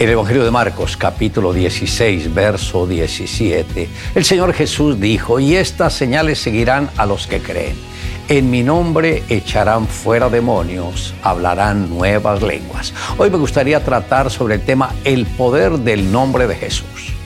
El Evangelio de Marcos, capítulo 16, verso 17. El Señor Jesús dijo, y estas señales seguirán a los que creen. En mi nombre echarán fuera demonios, hablarán nuevas lenguas. Hoy me gustaría tratar sobre el tema el poder del nombre de Jesús.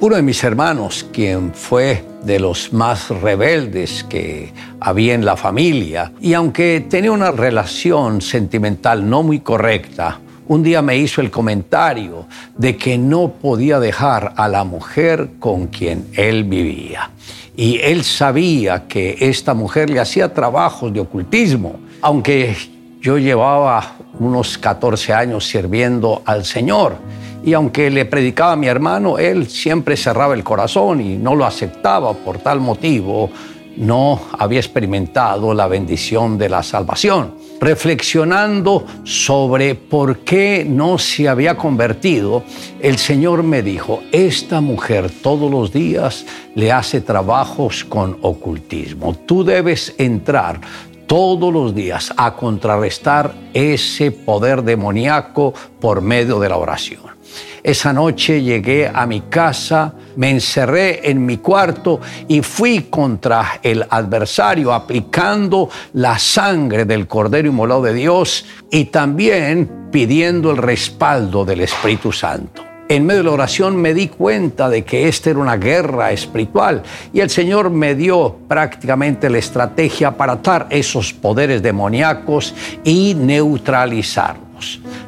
Uno de mis hermanos, quien fue de los más rebeldes que había en la familia, y aunque tenía una relación sentimental no muy correcta, un día me hizo el comentario de que no podía dejar a la mujer con quien él vivía. Y él sabía que esta mujer le hacía trabajos de ocultismo, aunque yo llevaba unos 14 años sirviendo al Señor y aunque le predicaba a mi hermano, él siempre cerraba el corazón y no lo aceptaba. Por tal motivo, no había experimentado la bendición de la salvación. Reflexionando sobre por qué no se había convertido, el Señor me dijo, esta mujer todos los días le hace trabajos con ocultismo. Tú debes entrar todos los días a contrarrestar ese poder demoníaco por medio de la oración. Esa noche llegué a mi casa, me encerré en mi cuarto y fui contra el adversario aplicando la sangre del Cordero Inmolado de Dios y también pidiendo el respaldo del Espíritu Santo. En medio de la oración me di cuenta de que esta era una guerra espiritual y el Señor me dio prácticamente la estrategia para atar esos poderes demoníacos y neutralizarlos.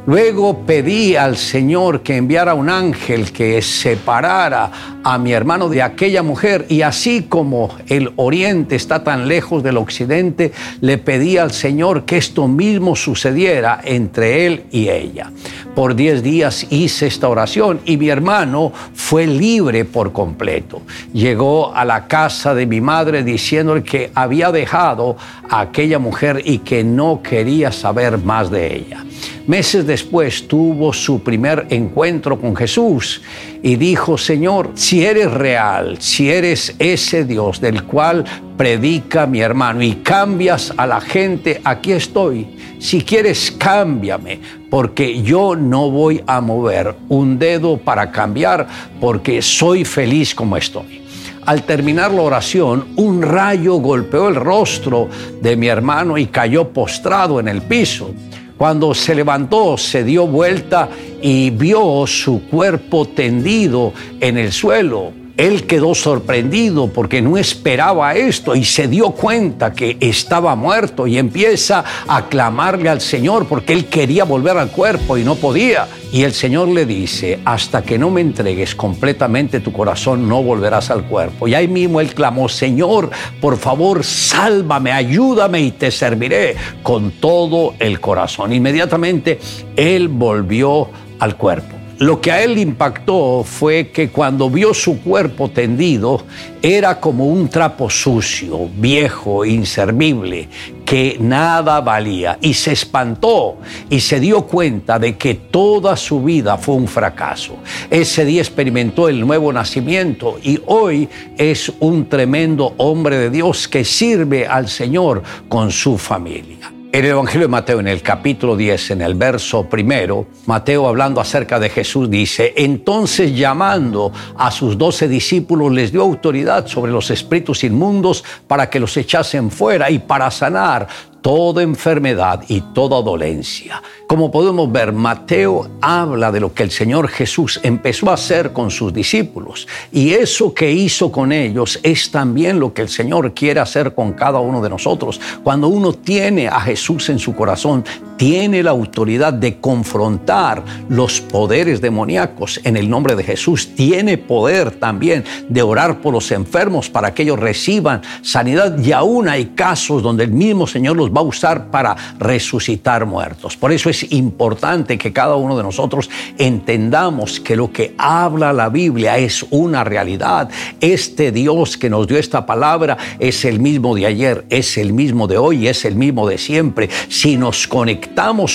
Luego pedí al Señor que enviara un ángel que separara a mi hermano de aquella mujer y así como el oriente está tan lejos del occidente, le pedí al Señor que esto mismo sucediera entre él y ella. Por diez días hice esta oración y mi hermano fue libre por completo. Llegó a la casa de mi madre diciéndole que había dejado a aquella mujer y que no quería saber más de ella. Meses después tuvo su primer encuentro con Jesús y dijo, Señor, si eres real, si eres ese Dios del cual predica mi hermano y cambias a la gente, aquí estoy. Si quieres, cámbiame, porque yo no voy a mover un dedo para cambiar, porque soy feliz como estoy. Al terminar la oración, un rayo golpeó el rostro de mi hermano y cayó postrado en el piso. Cuando se levantó, se dio vuelta y vio su cuerpo tendido en el suelo. Él quedó sorprendido porque no esperaba esto y se dio cuenta que estaba muerto y empieza a clamarle al Señor porque él quería volver al cuerpo y no podía. Y el Señor le dice, hasta que no me entregues completamente tu corazón, no volverás al cuerpo. Y ahí mismo él clamó, Señor, por favor, sálvame, ayúdame y te serviré con todo el corazón. Inmediatamente él volvió al cuerpo. Lo que a él impactó fue que cuando vio su cuerpo tendido era como un trapo sucio, viejo, inservible, que nada valía. Y se espantó y se dio cuenta de que toda su vida fue un fracaso. Ese día experimentó el nuevo nacimiento y hoy es un tremendo hombre de Dios que sirve al Señor con su familia. En el Evangelio de Mateo, en el capítulo 10, en el verso primero, Mateo hablando acerca de Jesús dice, entonces llamando a sus doce discípulos les dio autoridad sobre los espíritus inmundos para que los echasen fuera y para sanar toda enfermedad y toda dolencia. Como podemos ver, Mateo habla de lo que el Señor Jesús empezó a hacer con sus discípulos. Y eso que hizo con ellos es también lo que el Señor quiere hacer con cada uno de nosotros. Cuando uno tiene a Jesús en su corazón, tiene la autoridad de confrontar los poderes demoníacos en el nombre de Jesús. Tiene poder también de orar por los enfermos para que ellos reciban sanidad. Y aún hay casos donde el mismo Señor los va a usar para resucitar muertos. Por eso es importante que cada uno de nosotros entendamos que lo que habla la Biblia es una realidad. Este Dios que nos dio esta palabra es el mismo de ayer, es el mismo de hoy, es el mismo de siempre. Si nos conectamos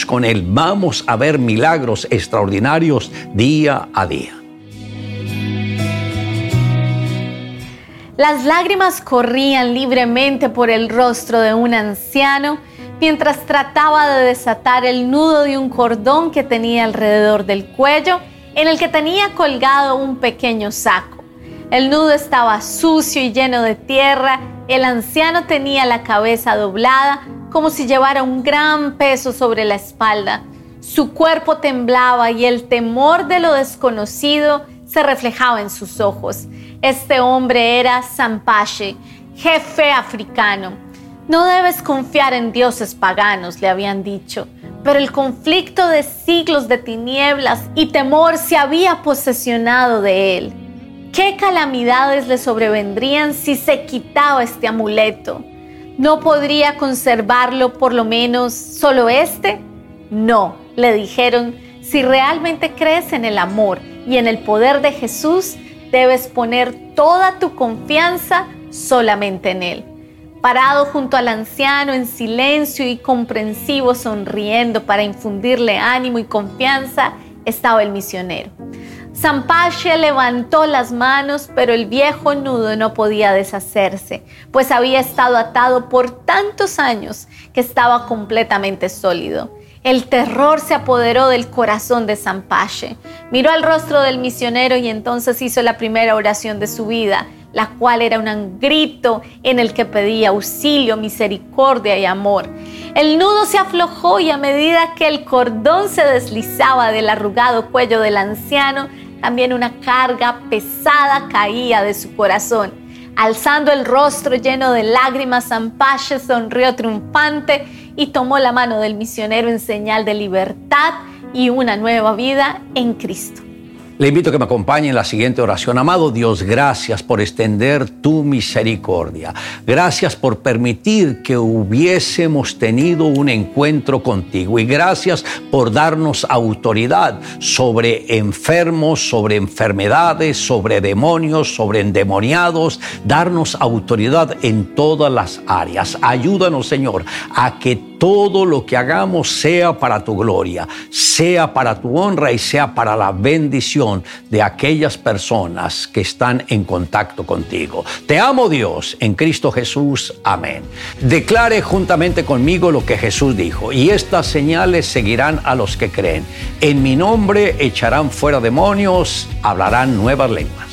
con Él, vamos a ver milagros extraordinarios día a día. Las lágrimas corrían libremente por el rostro de un anciano mientras trataba de desatar el nudo de un cordón que tenía alrededor del cuello, en el que tenía colgado un pequeño saco. El nudo estaba sucio y lleno de tierra, el anciano tenía la cabeza doblada como si llevara un gran peso sobre la espalda. Su cuerpo temblaba y el temor de lo desconocido se reflejaba en sus ojos. Este hombre era Sampache, jefe africano. No debes confiar en dioses paganos, le habían dicho, pero el conflicto de siglos de tinieblas y temor se había posesionado de él. ¿Qué calamidades le sobrevendrían si se quitaba este amuleto? ¿No podría conservarlo por lo menos solo este? No, le dijeron, si realmente crees en el amor y en el poder de Jesús, debes poner toda tu confianza solamente en Él. Parado junto al anciano en silencio y comprensivo, sonriendo para infundirle ánimo y confianza, estaba el misionero. Sampache levantó las manos, pero el viejo nudo no podía deshacerse, pues había estado atado por tantos años que estaba completamente sólido. El terror se apoderó del corazón de Sampache. Miró al rostro del misionero y entonces hizo la primera oración de su vida, la cual era un grito en el que pedía auxilio, misericordia y amor. El nudo se aflojó y a medida que el cordón se deslizaba del arrugado cuello del anciano, también una carga pesada caía de su corazón. Alzando el rostro lleno de lágrimas, Sampache sonrió triunfante y tomó la mano del misionero en señal de libertad y una nueva vida en Cristo. Le invito a que me acompañe en la siguiente oración. Amado Dios, gracias por extender tu misericordia. Gracias por permitir que hubiésemos tenido un encuentro contigo. Y gracias por darnos autoridad sobre enfermos, sobre enfermedades, sobre demonios, sobre endemoniados. Darnos autoridad en todas las áreas. Ayúdanos, Señor, a que todo lo que hagamos sea para tu gloria, sea para tu honra y sea para la bendición de aquellas personas que están en contacto contigo. Te amo Dios en Cristo Jesús. Amén. Declare juntamente conmigo lo que Jesús dijo y estas señales seguirán a los que creen. En mi nombre echarán fuera demonios, hablarán nuevas lenguas